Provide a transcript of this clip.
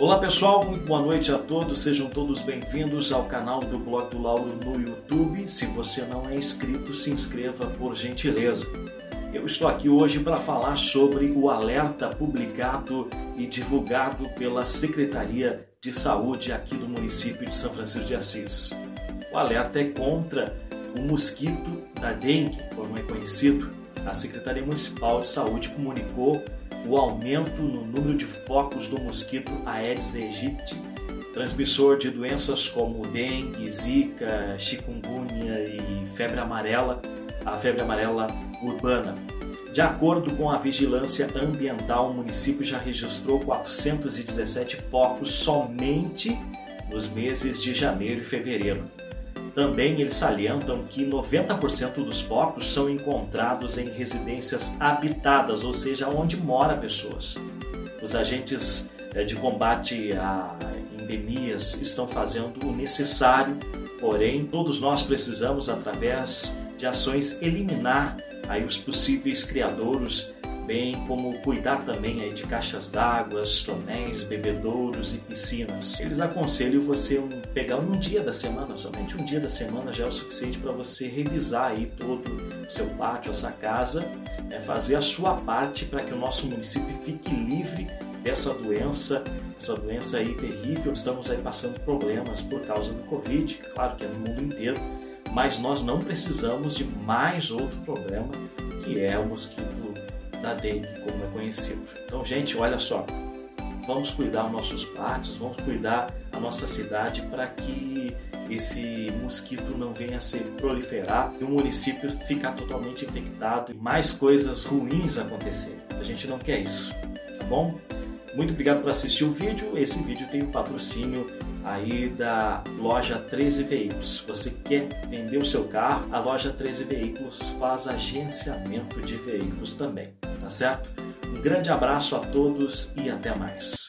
Olá pessoal, muito boa noite a todos, sejam todos bem-vindos ao canal do Blog do Lauro no YouTube. Se você não é inscrito, se inscreva por gentileza. Eu estou aqui hoje para falar sobre o alerta publicado e divulgado pela Secretaria de Saúde aqui do município de São Francisco de Assis. O alerta é contra o mosquito da dengue, como é conhecido. A Secretaria Municipal de Saúde comunicou o aumento no número de focos do mosquito Aedes aegypti, transmissor de doenças como dengue, zika, chikungunya e febre amarela, a febre amarela urbana. De acordo com a Vigilância Ambiental, o município já registrou 417 focos somente nos meses de janeiro e fevereiro. Também eles salientam que 90% dos focos são encontrados em residências habitadas, ou seja, onde mora pessoas. Os agentes eh, de combate a endemias estão fazendo o necessário, porém todos nós precisamos, através de ações, eliminar aí os possíveis criadouros como cuidar também aí de caixas d'água, tonéis, bebedouros e piscinas. Eles aconselham você pegar um dia da semana, somente um dia da semana já é o suficiente para você revisar aí todo o seu pátio, a sua casa, né, fazer a sua parte para que o nosso município fique livre dessa doença, essa doença aí terrível. Estamos aí passando problemas por causa do Covid, claro que é no mundo inteiro, mas nós não precisamos de mais outro problema que é o mosquito da dengue, como é conhecido. Então, gente, olha só, vamos cuidar dos nossos pátios, vamos cuidar a nossa cidade para que esse mosquito não venha a se proliferar e o município ficar totalmente infectado e mais coisas ruins acontecerem. A gente não quer isso, tá bom? Muito obrigado por assistir o vídeo. Esse vídeo tem o patrocínio aí da loja 13 Veículos. Você quer vender o seu carro? A loja 13 Veículos faz agenciamento de veículos também, tá certo? Um grande abraço a todos e até mais.